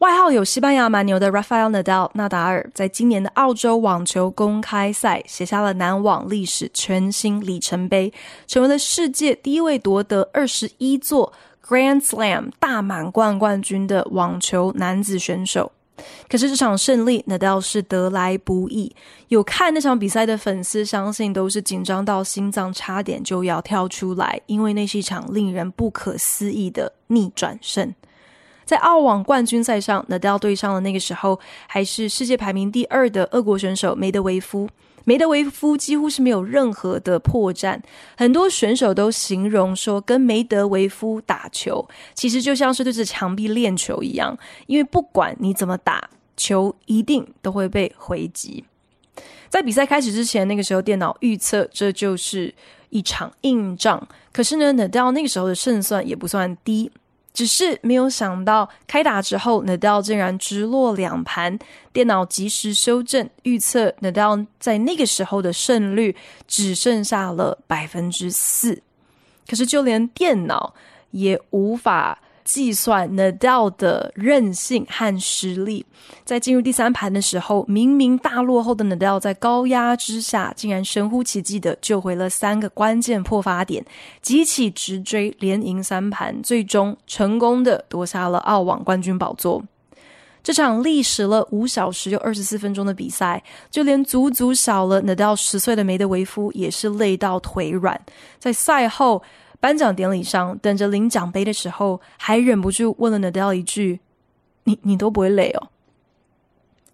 外号有西班牙蛮牛的 Rafael Nadal 纳达尔，在今年的澳洲网球公开赛写下了男网历史全新里程碑，成为了世界第一位夺得二十一座 Grand Slam 大满贯冠军的网球男子选手。可是这场胜利，Nadal 是得来不易。有看那场比赛的粉丝，相信都是紧张到心脏差点就要跳出来，因为那是一场令人不可思议的逆转胜。在澳网冠军赛上，Nadal 对上了那个时候还是世界排名第二的俄国选手梅德韦夫。梅德韦夫几乎是没有任何的破绽，很多选手都形容说，跟梅德韦夫打球，其实就像是对着墙壁练球一样，因为不管你怎么打，球一定都会被回击。在比赛开始之前，那个时候电脑预测这就是一场硬仗，可是呢，Nadal 那个时候的胜算也不算低。只是没有想到，开打之后，Nadal 竟然直落两盘。电脑及时修正预测，Nadal 在那个时候的胜率只剩下了百分之四。可是，就连电脑也无法。计算 Nadal 的韧性和实力，在进入第三盘的时候，明明大落后的 Nadal 在高压之下，竟然神乎其技的救回了三个关键破发点，急起直追，连赢三盘，最终成功的夺下了澳网冠军宝座。这场历时了五小时又二十四分钟的比赛，就连足足小了 Nadal 十岁的梅德韦夫也是累到腿软，在赛后。颁奖典礼上，等着领奖杯的时候，还忍不住问了 Nadal 一句：“你你都不会累哦？”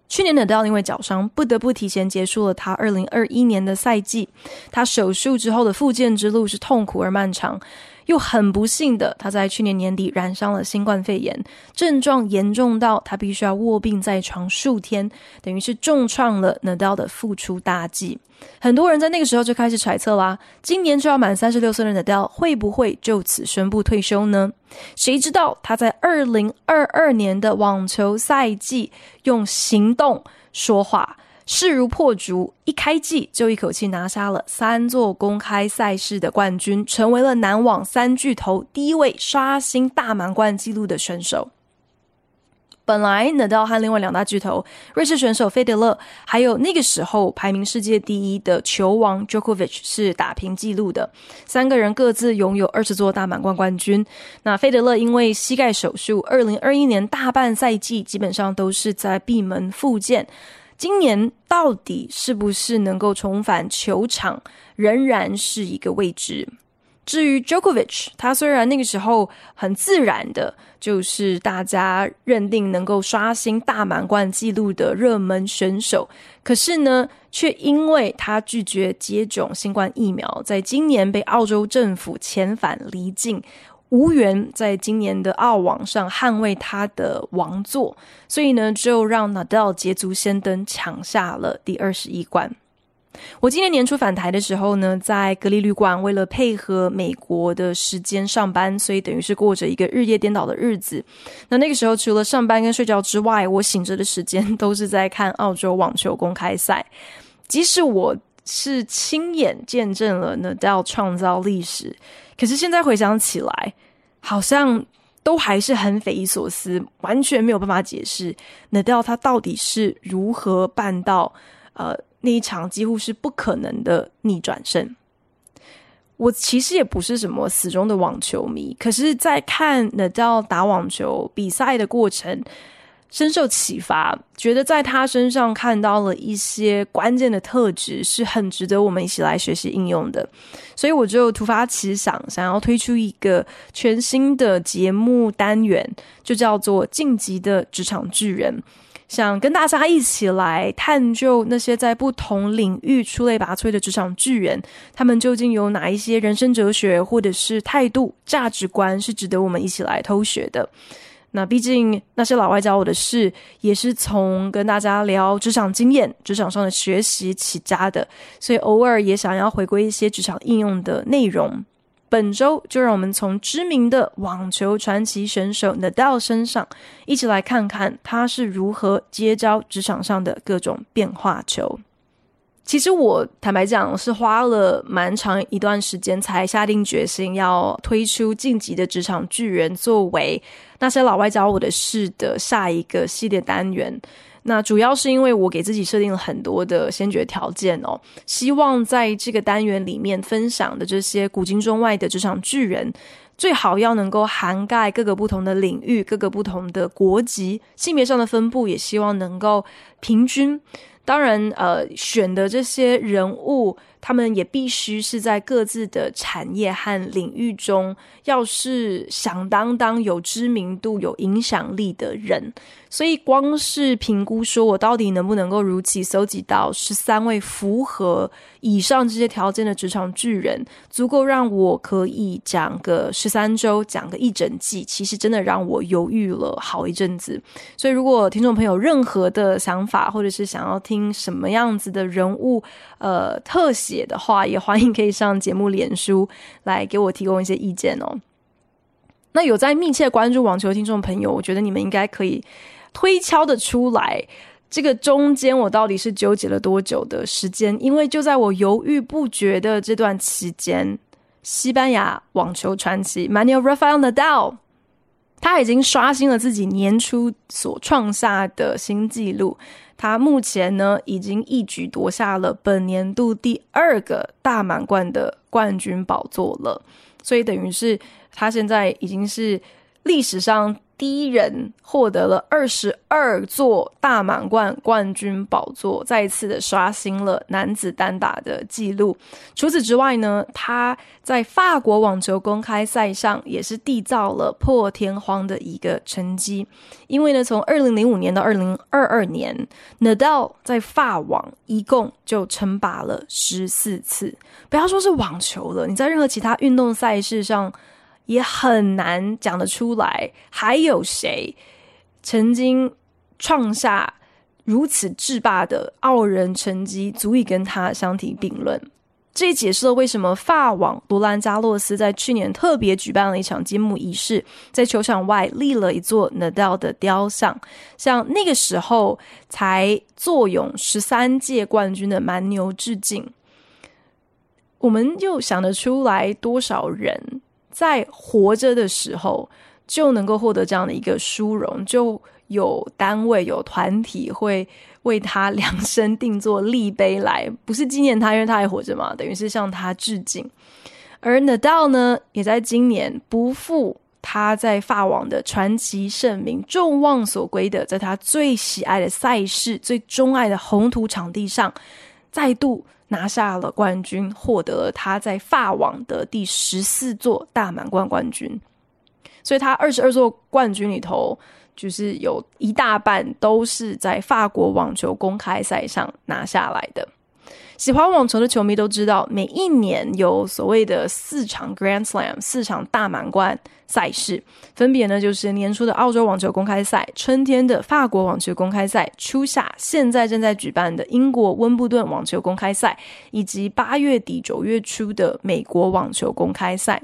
去年 Nadal 因为脚伤，不得不提前结束了他二零二一年的赛季。他手术之后的复健之路是痛苦而漫长。又很不幸的，他在去年年底染上了新冠肺炎，症状严重到他必须要卧病在床数天，等于是重创了 Nadal 的复出大计。很多人在那个时候就开始揣测啦，今年就要满三十六岁的 Nadal 会不会就此宣布退休呢？谁知道他在二零二二年的网球赛季用行动说话。势如破竹，一开季就一口气拿下了三座公开赛事的冠军，成为了男网三巨头第一位刷新大满贯纪录的选手。本来，Nadal 和另外两大巨头瑞士选手费德勒，还有那个时候排名世界第一的球王 Djokovic 是打平纪录的，三个人各自拥有二十座大满贯冠军。那费德勒因为膝盖手术，二零二一年大半赛季基本上都是在闭门复健。今年到底是不是能够重返球场，仍然是一个未知。至于 Djokovic，他虽然那个时候很自然的，就是大家认定能够刷新大满贯纪录的热门选手，可是呢，却因为他拒绝接种新冠疫苗，在今年被澳洲政府遣返离境。无缘在今年的澳网上捍卫他的王座，所以呢，就让 Nadal 捷足先登，抢下了第二十一冠。我今年年初返台的时候呢，在隔离旅馆，为了配合美国的时间上班，所以等于是过着一个日夜颠倒的日子。那那个时候，除了上班跟睡觉之外，我醒着的时间都是在看澳洲网球公开赛。即使我是亲眼见证了 Nadal 创造历史，可是现在回想起来，好像都还是很匪夷所思，完全没有办法解释 Nadal 他到底是如何办到呃那一场几乎是不可能的逆转胜。我其实也不是什么死忠的网球迷，可是，在看 Nadal 打网球比赛的过程，深受启发，觉得在他身上看到了一些关键的特质，是很值得我们一起来学习应用的。所以我就突发奇想，想要推出一个全新的节目单元，就叫做《晋级的职场巨人》，想跟大家一起来探究那些在不同领域出类拔萃的职场巨人，他们究竟有哪一些人生哲学，或者是态度、价值观，是值得我们一起来偷学的。那毕竟那些老外教我的事，也是从跟大家聊职场经验、职场上的学习起家的，所以偶尔也想要回归一些职场应用的内容。本周就让我们从知名的网球传奇选手 Nadal 身上，一起来看看他是如何接招职场上的各种变化球。其实我坦白讲，是花了蛮长一段时间才下定决心要推出《晋级的职场巨人》作为那些老外教我的事的下一个系列单元。那主要是因为我给自己设定了很多的先决条件哦，希望在这个单元里面分享的这些古今中外的职场巨人，最好要能够涵盖各个不同的领域、各个不同的国籍、性别上的分布，也希望能够平均。当然，呃，选的这些人物。他们也必须是在各自的产业和领域中，要是响当当有知名度、有影响力的人。所以，光是评估说我到底能不能够如期搜集到十三位符合以上这些条件的职场巨人，足够让我可以讲个十三周，讲个一整季。其实真的让我犹豫了好一阵子。所以，如果听众朋友任何的想法，或者是想要听什么样子的人物，呃，特写。写的话，也欢迎可以上节目脸书来给我提供一些意见哦。那有在密切关注网球听众朋友，我觉得你们应该可以推敲得出来，这个中间我到底是纠结了多久的时间？因为就在我犹豫不决的这段期间，西班牙网球传奇 Manuel Rafael Nadal，他已经刷新了自己年初所创下的新纪录。他目前呢，已经一举夺下了本年度第二个大满贯的冠军宝座了，所以等于是他现在已经是历史上。第一人获得了二十二座大满贯冠军宝座，再一次的刷新了男子单打的纪录。除此之外呢，他在法国网球公开赛上也是缔造了破天荒的一个成绩。因为呢，从二零零五年到二零二二年，Nadal 在法网一共就称霸了十四次。不要说是网球了，你在任何其他运动赛事上。也很难讲得出来，还有谁曾经创下如此制霸的傲人成绩，足以跟他相提并论？这也解释了为什么法网罗兰加洛斯在去年特别举办了一场揭幕仪式，在球场外立了一座 Nadal 的雕像，向那个时候才坐拥十三届冠军的蛮牛致敬。我们又想得出来多少人？在活着的时候就能够获得这样的一个殊荣，就有单位有团体会为他量身定做立碑来，不是纪念他，因为他还活着嘛，等于是向他致敬。而 Nada 呢，也在今年不负他在法网的传奇盛名，众望所归的，在他最喜爱的赛事、最钟爱的红土场地上，再度。拿下了冠军，获得了他在法网的第十四座大满贯冠军。所以，他二十二座冠军里头，就是有一大半都是在法国网球公开赛上拿下来的。喜欢网球的球迷都知道，每一年有所谓的四场 Grand Slam，四场大满贯赛事，分别呢就是年初的澳洲网球公开赛、春天的法国网球公开赛、初夏现在正在举办的英国温布顿网球公开赛，以及八月底九月初的美国网球公开赛。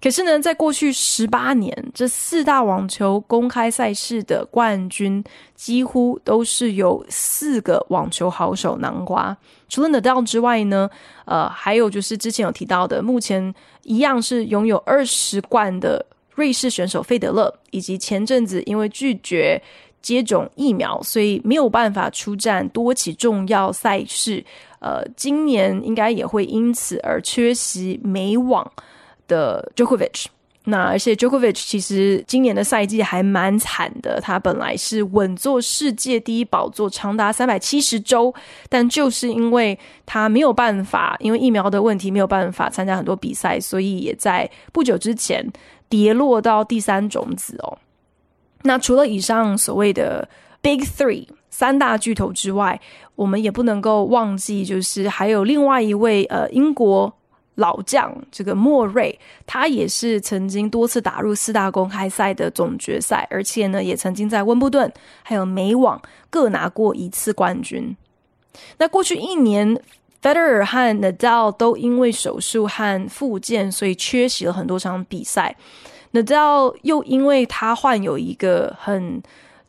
可是呢，在过去十八年，这四大网球公开赛事的冠军几乎都是由四个网球好手囊括。除了 Nadal 之外呢，呃，还有就是之前有提到的，目前一样是拥有二十冠的瑞士选手费德勒，以及前阵子因为拒绝接种疫苗，所以没有办法出战多起重要赛事。呃，今年应该也会因此而缺席美网。的 Djokovic，那而且 Djokovic 其实今年的赛季还蛮惨的，他本来是稳坐世界第一宝座长达三百七十周，但就是因为他没有办法，因为疫苗的问题没有办法参加很多比赛，所以也在不久之前跌落到第三种子哦。那除了以上所谓的 Big Three 三大巨头之外，我们也不能够忘记，就是还有另外一位呃英国。老将这个莫瑞，他也是曾经多次打入四大公开赛的总决赛，而且呢，也曾经在温布顿还有美网各拿过一次冠军。那过去一年，Federer 和 Nadal 都因为手术和复健，所以缺席了很多场比赛。Nadal 又因为他患有一个很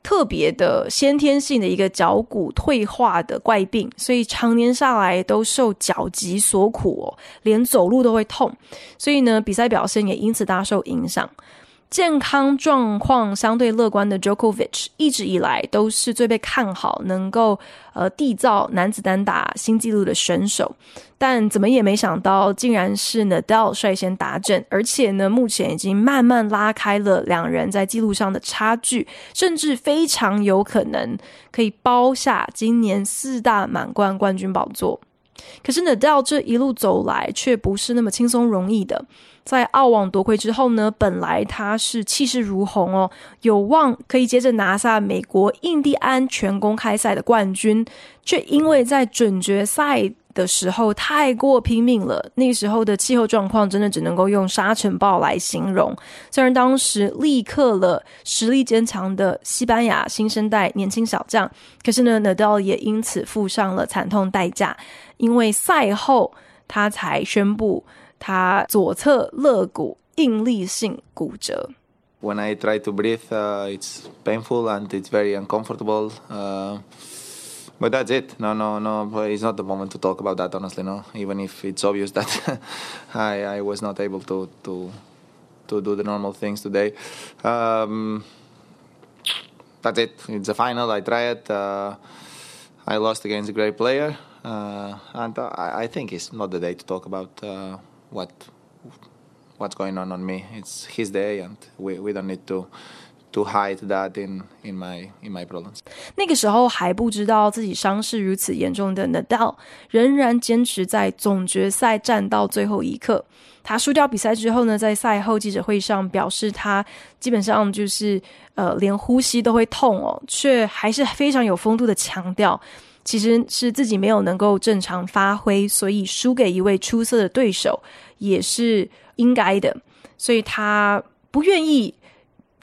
特别的先天性的一个脚骨退化的怪病，所以常年下来都受脚疾所苦哦，连走路都会痛，所以呢，比赛表现也因此大受影响。健康状况相对乐观的 Jokovic 一直以来都是最被看好能够呃缔造男子单打新纪录的选手，但怎么也没想到，竟然是 Nadal 率先达阵，而且呢，目前已经慢慢拉开了两人在纪录上的差距，甚至非常有可能可以包下今年四大满贯冠军宝座。可是纳豆这一路走来却不是那么轻松容易的。在澳网夺魁之后呢，本来他是气势如虹哦，有望可以接着拿下美国印第安全公开赛的冠军，却因为在准决赛的时候太过拼命了，那时候的气候状况真的只能够用沙尘暴来形容。虽然当时立刻了实力坚强的西班牙新生代年轻小将，可是呢，Nadal 也因此付上了惨痛代价，因为赛后他才宣布。他左侧肋骨应力性骨折。When I try to breathe, uh, it's painful and it's very uncomfortable. Uh, but that's it. No, no, no. It's not the moment to talk about that. Honestly, no. Even if it's obvious that I, I was not able to to to do the normal things today. Um, that's it. It's a final. I tried. Uh, I lost against a great player, uh, and I, I think it's not the day to talk about. Uh, what what's going on on me. It's his day, and we we don't need to to hide that in in my in my problems. 那个时候还不知道自己伤势如此严重的 Nadal 仍然坚持在总决赛战到最后一刻。他输掉比赛之后呢，在赛后记者会上表示，他基本上就是呃连呼吸都会痛哦，却还是非常有风度的强调。其实是自己没有能够正常发挥，所以输给一位出色的对手也是应该的。所以他不愿意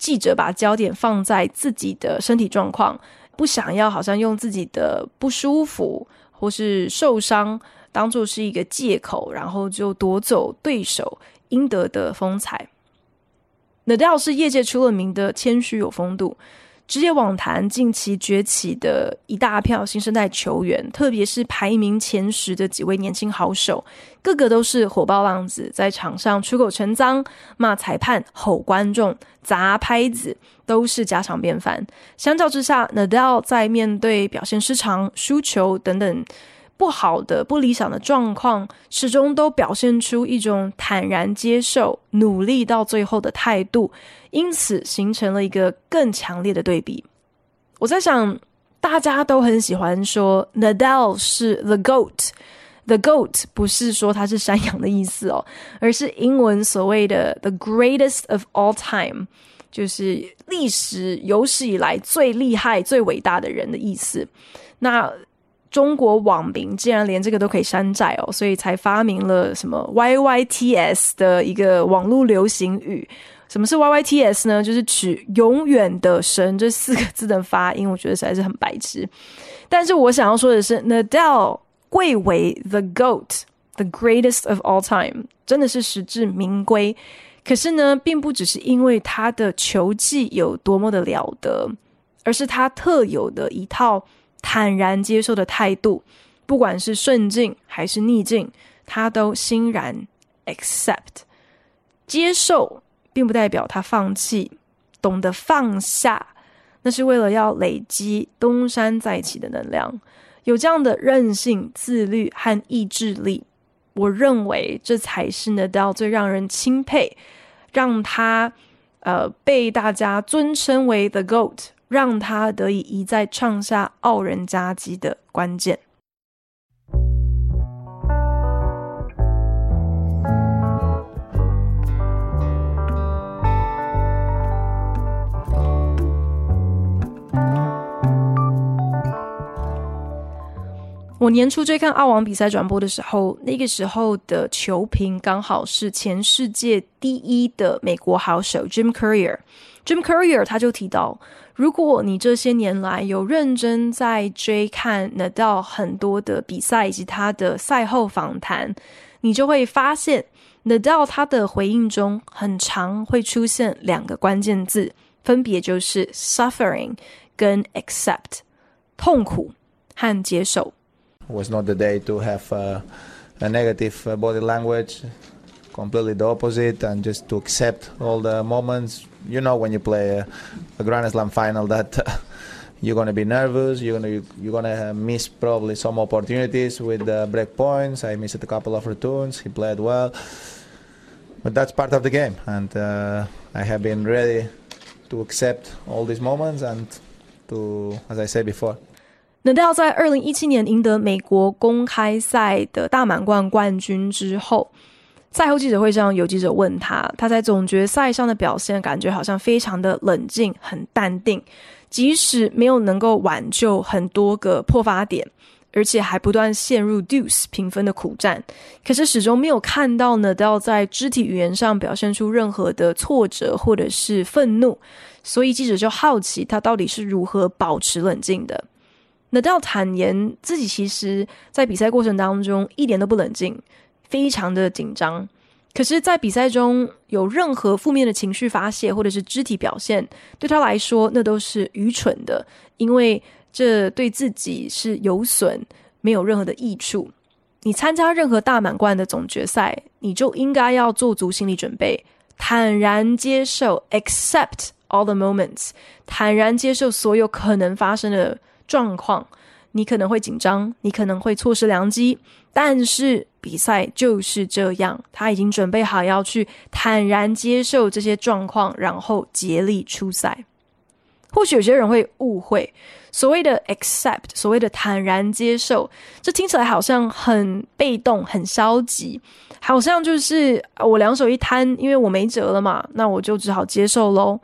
记者把焦点放在自己的身体状况，不想要好像用自己的不舒服或是受伤当做是一个借口，然后就夺走对手应得的风采。Nadal 是业界出了名的谦虚有风度。职业网坛近期崛起的一大票新生代球员，特别是排名前十的几位年轻好手，个个都是火爆浪子，在场上出口成脏、骂裁判、吼观众、砸拍子，都是家常便饭。相较之下，Nadal 在面对表现失常、输球等等。不好的、不理想的状况，始终都表现出一种坦然接受、努力到最后的态度，因此形成了一个更强烈的对比。我在想，大家都很喜欢说 Nadal 是 the goat，the goat 不是说他是山羊的意思哦，而是英文所谓的 the greatest of all time，就是历史有史以来最厉害、最伟大的人的意思。那中国网民竟然连这个都可以山寨哦，所以才发明了什么 YYTS 的一个网络流行语。什么是 YYTS 呢？就是取“永远的神”这四个字的发音，我觉得实在是很白痴。但是我想要说的是，Nadal 贵为 the GOAT，the greatest of all time，真的是实至名归。可是呢，并不只是因为他的球技有多么的了得，而是他特有的一套。坦然接受的态度，不管是顺境还是逆境，他都欣然 accept 接受，并不代表他放弃，懂得放下，那是为了要累积东山再起的能量。有这样的韧性、自律和意志力，我认为这才是 Nadal 最让人钦佩，让他呃被大家尊称为 The Goat。让他得以一再创下傲人佳绩的关键。我年初追看澳网比赛转播的时候，那个时候的球评刚好是前世界第一的美国好手 Jim Courier。Jim Courier 他就提到，如果你这些年来有认真在追看 Nadal 很多的比赛以及他的赛后访谈，你就会发现 Nadal 他的回应中很常会出现两个关键字，分别就是 suffering 跟 accept，痛苦和接受。Was not the day to have a, a negative body language, completely the opposite, and just to accept all the moments. You know, when you play a, a Grand Slam final, that uh, you're gonna be nervous. You're gonna you're gonna miss probably some opportunities with the break points. I missed a couple of returns. He played well, but that's part of the game, and uh, I have been ready to accept all these moments and to, as I said before. Nadal 在二零一七年赢得美国公开赛的大满贯冠军之后， 赛后记者会上有记者问他，他在总决赛上的表现感觉好像非常的冷静、很淡定，即使没有能够挽救很多个破发点，而且还不断陷入 deuce 平分的苦战，可是始终没有看到 Nadal 在肢体语言上表现出任何的挫折或者是愤怒，所以记者就好奇他到底是如何保持冷静的。Nadal 坦言自己其实，在比赛过程当中一点都不冷静，非常的紧张。可是，在比赛中有任何负面的情绪发泄或者是肢体表现，对他来说那都是愚蠢的，因为这对自己是有损，没有任何的益处。你参加任何大满贯的总决赛，你就应该要做足心理准备，坦然接受，accept all the moments，坦然接受所有可能发生的。状况，你可能会紧张，你可能会错失良机，但是比赛就是这样，他已经准备好要去坦然接受这些状况，然后竭力出赛。或许有些人会误会，所谓的 accept，所谓的坦然接受，这听起来好像很被动、很消极，好像就是我两手一摊，因为我没辙了嘛，那我就只好接受喽。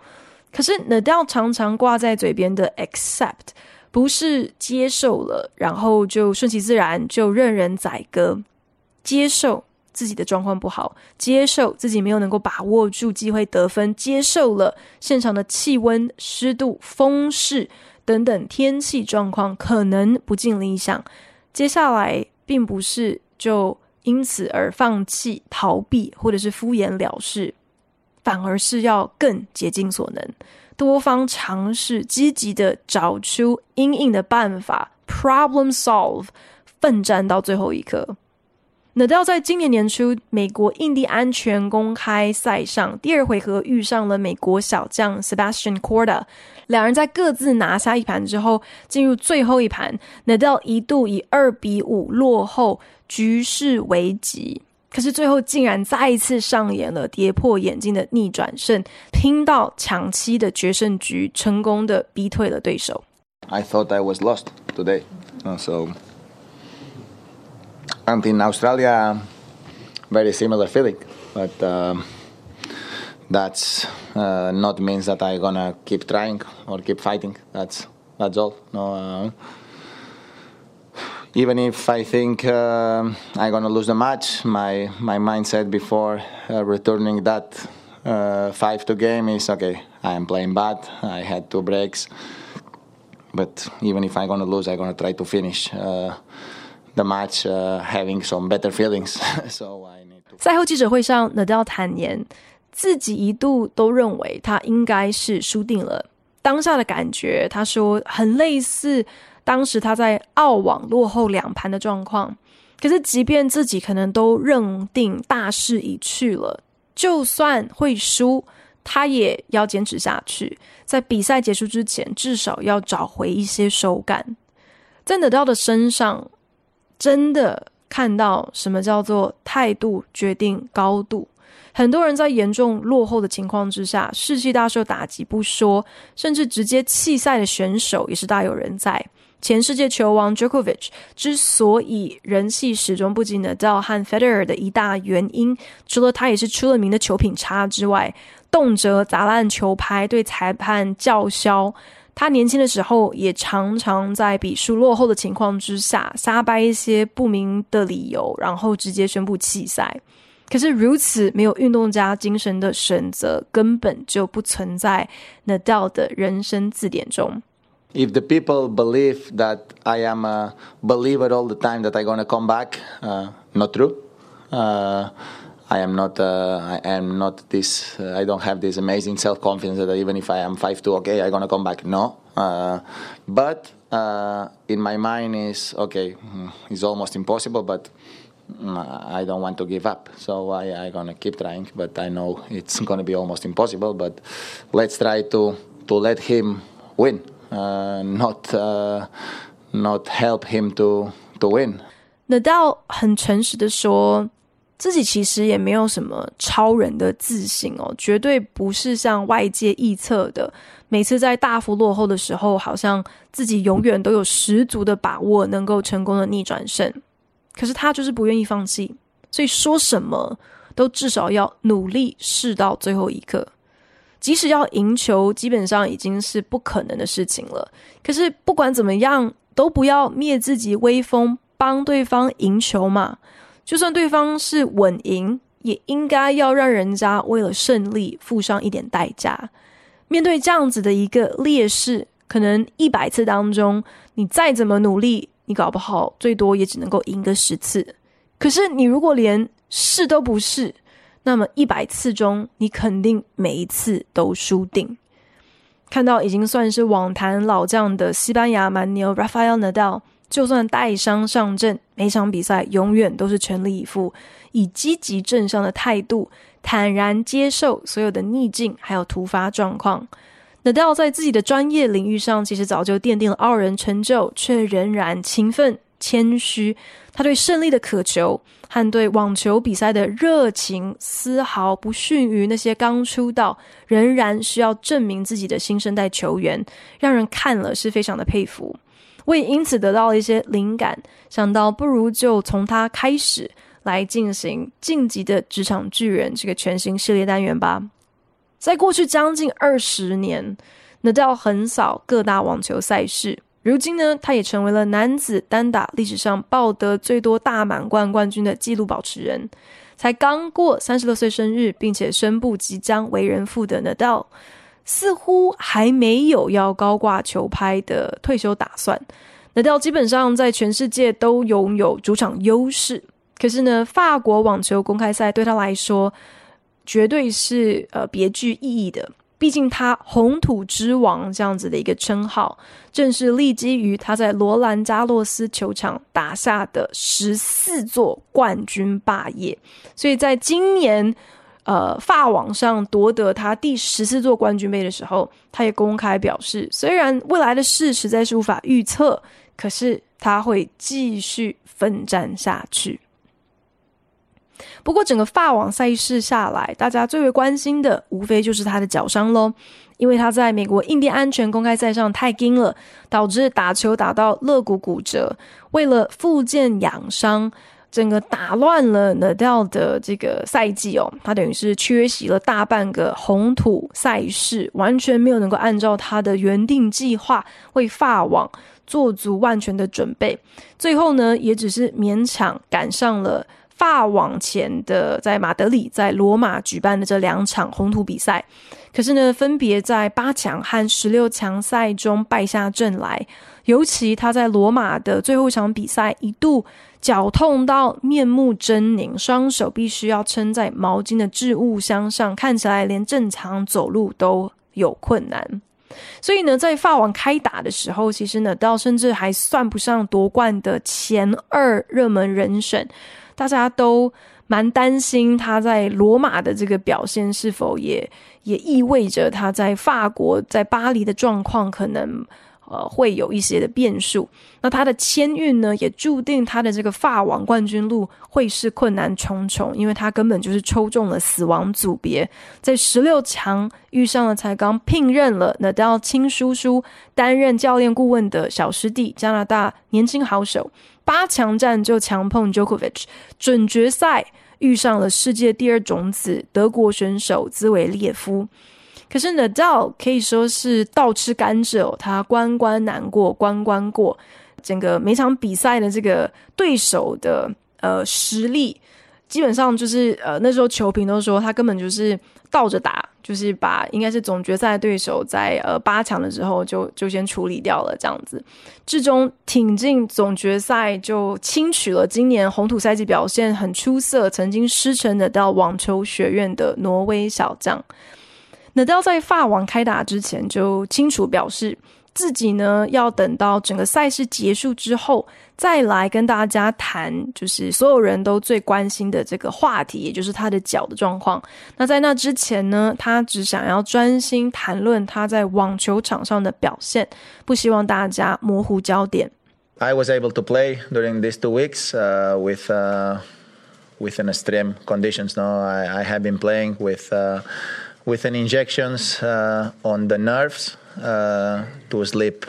可是 Nadal 常常挂在嘴边的 accept。不是接受了，然后就顺其自然，就任人宰割。接受自己的状况不好，接受自己没有能够把握住机会得分，接受了现场的气温、湿度、风势等等天气状况可能不尽理想。接下来，并不是就因此而放弃、逃避或者是敷衍了事，反而是要更竭尽所能。多方尝试，积极的找出因应的办法，problem solve，奋战到最后一刻。Nadal 在今年年初美国印第安全公开赛上第二回合遇上了美国小将 Sebastian Corda，两人在各自拿下一盘之后，进入最后一盘，Nadal 一度以二比五落后，局势危急。可是最后竟然再一次上演了跌破眼镜的逆转胜，拼到抢七的决胜局，成功的逼退了对手。I thought I was lost today, so and in Australia, very similar feeling, but that's not means that I gonna keep trying or keep fighting. That's that's all. No. Even if I think uh, I'm gonna lose the match, my my mindset before uh, returning that uh, five to game is okay. I am playing bad. I had two breaks, but even if I'm gonna lose, I'm gonna try to finish uh, the match uh, having some better feelings. so I need to. 赛后记者会上，Nadal 坦言自己一度都认为他应该是输定了。当下的感觉，他说很类似。 当时他在澳网落后两盘的状况，可是即便自己可能都认定大势已去了，就算会输，他也要坚持下去，在比赛结束之前，至少要找回一些手感。在 Nadal 的身上，真的看到什么叫做态度决定高度。很多人在严重落后的情况之下，士气大受打击不说，甚至直接弃赛的选手也是大有人在。前世界球王 Djokovic 之所以人气始终不及 Nadal 和 Federer 的一大原因，除了他也是出了名的球品差之外，动辄砸烂球拍，对裁判叫嚣，他年轻的时候也常常在比数落后的情况之下，瞎掰一些不明的理由，然后直接宣布弃赛。可是如此没有运动家精神的选择，根本就不存在 Nadal 的人生字典中。If the people believe that I am a believer all the time that I'm gonna come back, uh, not true. Uh, I am not. Uh, I am not this. Uh, I don't have this amazing self-confidence that even if I am five two, okay, I'm gonna come back. No. Uh, but uh, in my mind is okay. Mm, it's almost impossible, but mm, I don't want to give up. So I, I'm gonna keep trying. But I know it's gonna be almost impossible. But let's try to to let him win, not not help him to to win. 纳豆很诚实的说。自己其实也没有什么超人的自信哦，绝对不是像外界臆测的，每次在大幅落后的时候，好像自己永远都有十足的把握能够成功的逆转胜。可是他就是不愿意放弃，所以说什么都至少要努力试到最后一刻。即使要赢球，基本上已经是不可能的事情了。可是不管怎么样，都不要灭自己威风，帮对方赢球嘛。就算对方是稳赢，也应该要让人家为了胜利付上一点代价。面对这样子的一个劣势，可能一百次当中，你再怎么努力，你搞不好最多也只能够赢个十次。可是你如果连试都不试，那么一百次中，你肯定每一次都输定。看到已经算是网坛老将的西班牙蛮牛 Rafael Nadal。就算带伤上阵，每场比赛永远都是全力以赴，以积极正向的态度，坦然接受所有的逆境还有突发状况。Nadal 在自己的专业领域上，其实早就奠定了傲人成就，却仍然勤奋谦虚。他对胜利的渴求和对网球比赛的热情，丝毫不逊于那些刚出道仍然需要证明自己的新生代球员，让人看了是非常的佩服。我也因此得到了一些灵感，想到不如就从他开始来进行《晋级的职场巨人》这个全新系列单元吧。在过去将近二十年，Nada 横扫各大网球赛事，如今呢，他也成为了男子单打历史上抱得最多大满贯冠军的纪录保持人。才刚过三十六岁生日，并且宣布即将为人父的 Nadal。似乎还没有要高挂球拍的退休打算。纳豆基本上在全世界都拥有主场优势，可是呢，法国网球公开赛对他来说绝对是呃别具意义的。毕竟他“红土之王”这样子的一个称号，正是立基于他在罗兰加洛斯球场打下的十四座冠军霸业。所以在今年。呃，法网上夺得他第十四座冠军杯的时候，他也公开表示，虽然未来的事实在是无法预测，可是他会继续奋战下去。不过，整个法网赛事下来，大家最为关心的，无非就是他的脚伤喽，因为他在美国印第安全公开赛上太硬了，导致打球打到肋骨骨折，为了复健养伤。整个打乱了 Nadal 的这个赛季哦，他等于是缺席了大半个红土赛事，完全没有能够按照他的原定计划为法网做足万全的准备。最后呢，也只是勉强赶上了法网前的在马德里、在罗马举办的这两场红土比赛。可是呢，分别在八强和十六强赛中败下阵来，尤其他在罗马的最后一场比赛一度。脚痛到面目狰狞，双手必须要撑在毛巾的置物箱上，看起来连正常走路都有困难。所以呢，在法网开打的时候，其实呢到甚至还算不上夺冠的前二热门人选，大家都蛮担心他在罗马的这个表现是否也也意味着他在法国在巴黎的状况可能。呃，会有一些的变数。那他的签运呢，也注定他的这个法网冠军路会是困难重重，因为他根本就是抽中了死亡组别，在十六强遇上了才刚聘任了 Nadal 亲叔叔担任教练顾问的小师弟加拿大年轻好手，八强战就强碰 Jokovic，准决赛遇上了世界第二种子德国选手兹维列夫。可是 Nadal 可以说是倒吃甘蔗哦，他关关难过关关过，整个每场比赛的这个对手的呃实力，基本上就是呃那时候球评都说他根本就是倒着打，就是把应该是总决赛对手在呃八强的时候就就先处理掉了这样子，最终挺进总决赛就轻取了今年红土赛季表现很出色、曾经师承的到网球学院的挪威小将。Nadal 在法网开打之前就清楚表示，自己呢要等到整个赛事结束之后，再来跟大家谈，就是所有人都最关心的这个话题，也就是他的脚的状况。那在那之前呢，他只想要专心谈论他在网球场上的表现，不希望大家模糊焦点。I was able to play during these two weeks, with, with an extreme conditions. No, I, I have been playing with with an injections, on the nerves, to sleep.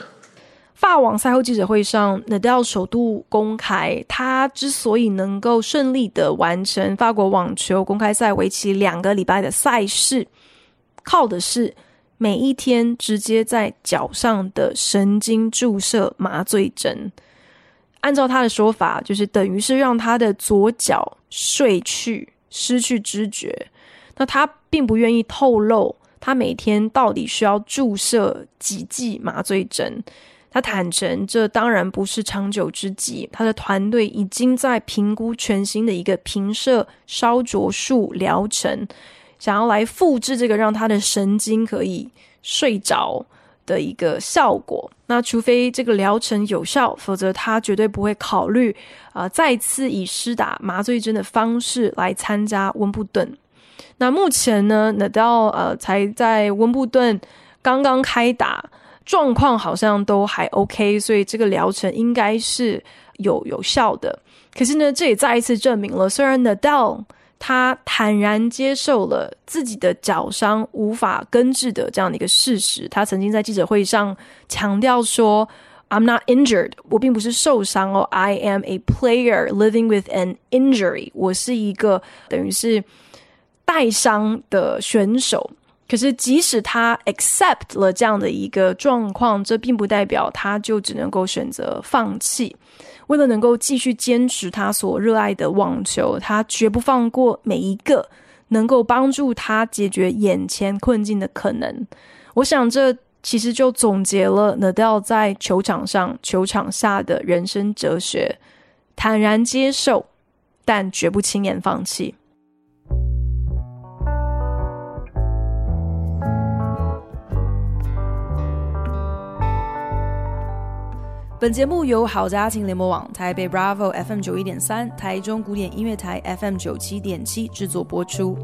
法网赛后记者会上，Nadal 首度公开，他之所以能够顺利的完成法国网球公开赛为期两个礼拜的赛事，靠的是每一天直接在脚上的神经注射麻醉针。按照他的说法，就是等于是让他的左脚睡去，失去知觉。那他并不愿意透露他每天到底需要注射几剂麻醉针。他坦承，这当然不是长久之计。他的团队已经在评估全新的一个平射烧灼术疗程，想要来复制这个让他的神经可以睡着的一个效果。那除非这个疗程有效，否则他绝对不会考虑啊、再次以施打麻醉针的方式来参加温布顿。那目前呢，Nadal 呃才在温布顿刚刚开打，状况好像都还 OK，所以这个疗程应该是有有效的。可是呢，这也再一次证明了，虽然 Nadal 他坦然接受了自己的脚伤无法根治的这样的一个事实，他曾经在记者会上强调说：“I'm not injured，我并不是受伤哦，I am a player living with an injury，我是一个等于是。”带伤的选手，可是即使他 accept 了这样的一个状况，这并不代表他就只能够选择放弃。为了能够继续坚持他所热爱的网球，他绝不放过每一个能够帮助他解决眼前困境的可能。我想，这其实就总结了 Nadal 在球场上、球场下的人生哲学：坦然接受，但绝不轻言放弃。本节目由好家庭联盟网、台北 Bravo FM 九一点三、台中古典音乐台 FM 九七点七制作播出。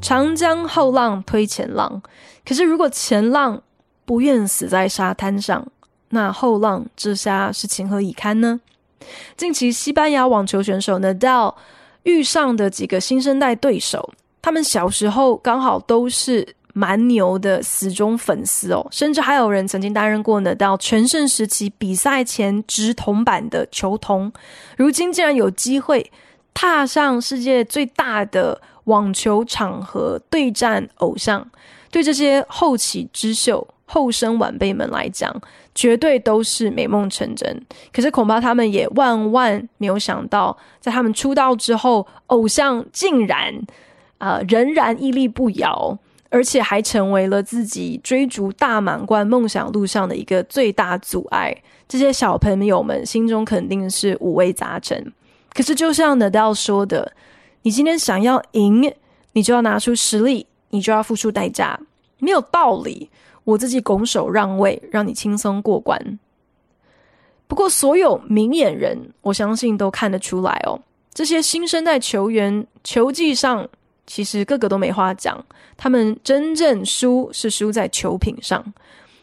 长江后浪推前浪，可是如果前浪不愿死在沙滩上，那后浪之下是情何以堪呢？近期西班牙网球选手 Nadal 遇上的几个新生代对手。他们小时候刚好都是蛮牛的死忠粉丝哦，甚至还有人曾经担任过呢到全盛时期比赛前执铜板的球童，如今竟然有机会踏上世界最大的网球场合对战偶像，对这些后起之秀、后生晚辈们来讲，绝对都是美梦成真。可是恐怕他们也万万没有想到，在他们出道之后，偶像竟然。啊、仍然屹立不摇，而且还成为了自己追逐大满贯梦想路上的一个最大阻碍。这些小朋友们心中肯定是五味杂陈。可是，就像 Nadal 说的：“你今天想要赢，你就要拿出实力，你就要付出代价，没有道理。我自己拱手让位，让你轻松过关。”不过，所有明眼人，我相信都看得出来哦，这些新生代球员球技上。其实个个都没话讲，他们真正输是输在球品上。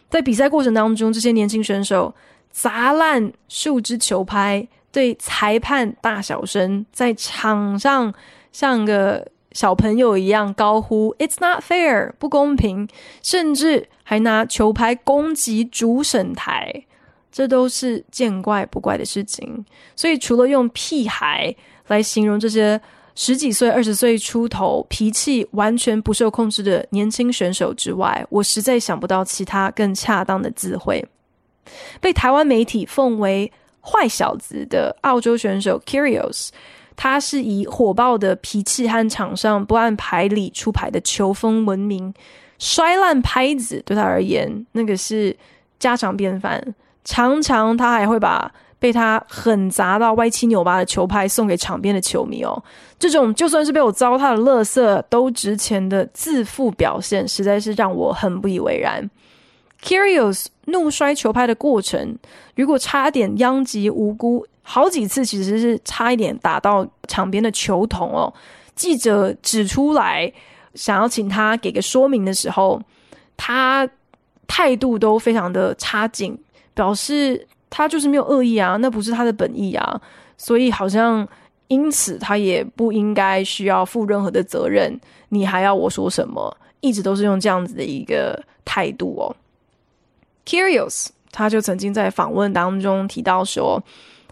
在比赛过程当中，这些年轻选手砸烂数支球拍，对裁判大小声，在场上像个小朋友一样高呼 “It's not fair”，不公平，甚至还拿球拍攻击主审台，这都是见怪不怪的事情。所以，除了用屁孩。来形容这些十几岁、二十岁出头、脾气完全不受控制的年轻选手之外，我实在想不到其他更恰当的词汇。被台湾媒体奉为“坏小子”的澳洲选手 Kyrgios，他是以火爆的脾气和场上不按牌理出牌的球风闻名。摔烂拍子对他而言，那个是家常便饭。常常他还会把被他狠砸到歪七扭八的球拍送给场边的球迷哦。这种就算是被我糟蹋的垃圾都值钱的自负表现，实在是让我很不以为然。Curious 怒摔球拍的过程，如果差点殃及无辜，好几次其实是差一点打到场边的球童哦。记者指出来，想要请他给个说明的时候，他态度都非常的差劲，表示他就是没有恶意啊，那不是他的本意啊，所以好像因此他也不应该需要负任何的责任。你还要我说什么？一直都是用这样子的一个态度哦。Curious，他就曾经在访问当中提到说，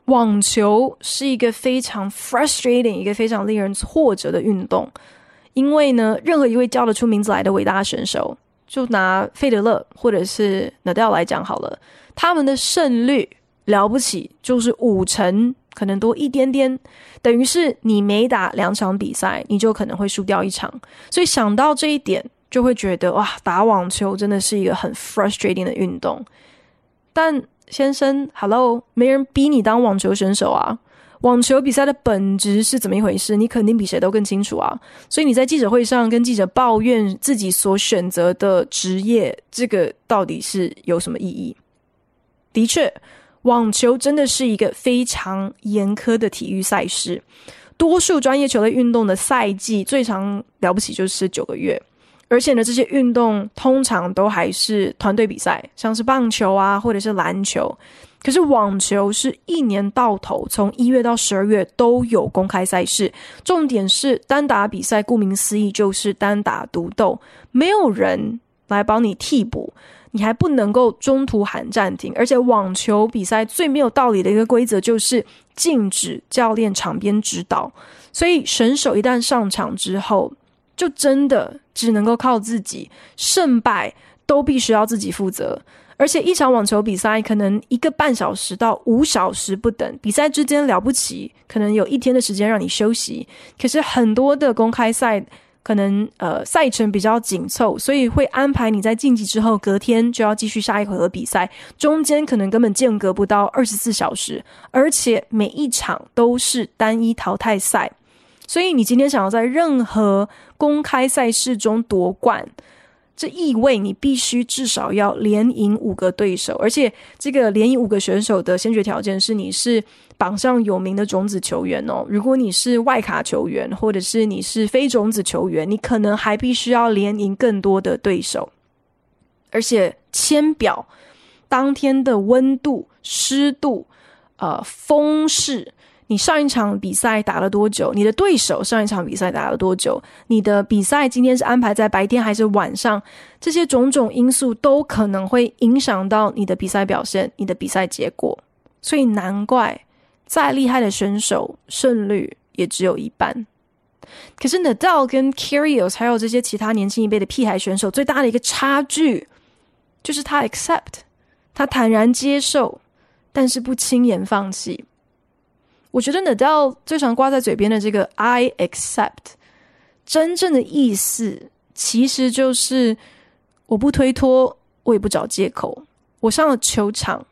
网球是一个非常 frustrating，一个非常令人挫折的运动。因为呢，任何一位叫得出名字来的伟大选手，就拿费德勒或者是纳达尔来讲好了，他们的胜率了不起，就是五成，可能多一点点，等于是你每打两场比赛，你就可能会输掉一场。所以想到这一点，就会觉得哇，打网球真的是一个很 frustrating 的运动。但先生，Hello，没人逼你当网球选手啊。网球比赛的本质是怎么一回事？你肯定比谁都更清楚啊！所以你在记者会上跟记者抱怨自己所选择的职业，这个到底是有什么意义？的确，网球真的是一个非常严苛的体育赛事。多数专业球类运动的赛季最长了不起就是九个月，而且呢，这些运动通常都还是团队比赛，像是棒球啊，或者是篮球。可是网球是一年到头，从一月到十二月都有公开赛事。重点是单打比赛，顾名思义就是单打独斗，没有人来帮你替补，你还不能够中途喊暂停。而且网球比赛最没有道理的一个规则就是禁止教练场边指导，所以选手一旦上场之后，就真的只能够靠自己，胜败都必须要自己负责。而且一场网球比赛可能一个半小时到五小时不等，比赛之间了不起，可能有一天的时间让你休息。可是很多的公开赛可能呃赛程比较紧凑，所以会安排你在晋级之后隔天就要继续下一回合比赛，中间可能根本间隔不到二十四小时，而且每一场都是单一淘汰赛，所以你今天想要在任何公开赛事中夺冠。这意味你必须至少要连赢五个对手，而且这个连赢五个选手的先决条件是你是榜上有名的种子球员哦。如果你是外卡球员，或者是你是非种子球员，你可能还必须要连赢更多的对手。而且签表当天的温度、湿度、呃风势。你上一场比赛打了多久？你的对手上一场比赛打了多久？你的比赛今天是安排在白天还是晚上？这些种种因素都可能会影响到你的比赛表现、你的比赛结果。所以难怪再厉害的选手胜率也只有一半。可是 Nadal 跟 Kyrgios 还有这些其他年轻一辈的屁孩选手最大的一个差距，就是他 accept，他坦然接受，但是不轻言放弃。我觉得 Nadal 最常挂在嘴边的这个 "I accept"，真正的意思其实就是我不推脱，我也不找借口。我上了球场，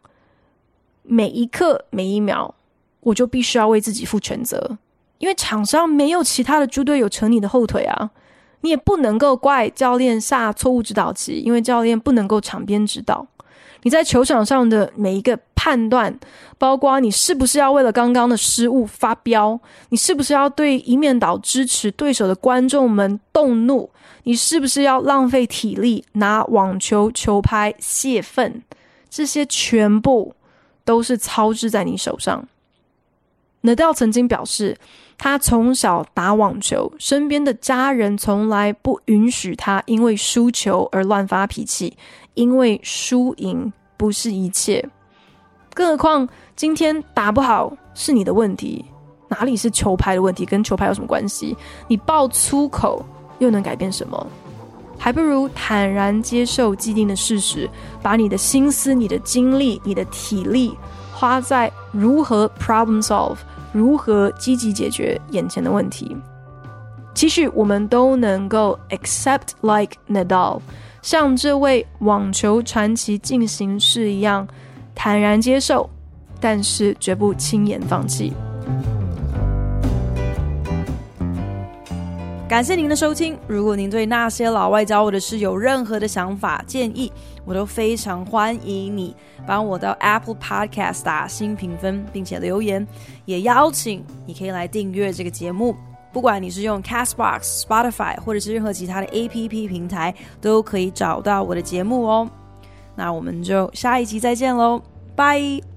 每一刻每一秒，我就必须要为自己负全责，因为场上没有其他的猪队友扯你的后腿啊！你也不能够怪教练下错误指导棋，因为教练不能够场边指导。你在球场上的每一个判断，包括你是不是要为了刚刚的失误发飙，你是不是要对一面倒支持对手的观众们动怒，你是不是要浪费体力拿网球球拍泄愤，这些全部都是操之在你手上。Nadal 曾经表示，他从小打网球，身边的家人从来不允许他因为输球而乱发脾气。因为输赢不是一切，更何况今天打不好是你的问题，哪里是球拍的问题？跟球拍有什么关系？你爆粗口又能改变什么？还不如坦然接受既定的事实，把你的心思、你的精力、你的体力花在如何 problem solve，如何积极解决眼前的问题。期许我们都能够 accept like Nadal，像这位网球传奇进行式一样，坦然接受，但是绝不轻言放弃。感谢您的收听。如果您对那些老外教我的事有任何的想法建议，我都非常欢迎你帮我到 Apple Podcast 打新评分，并且留言。也邀请你可以来订阅这个节目，不管你是用 Castbox、Spotify 或者是任何其他的 APP 平台，都可以找到我的节目哦。那我们就下一集再见喽，拜。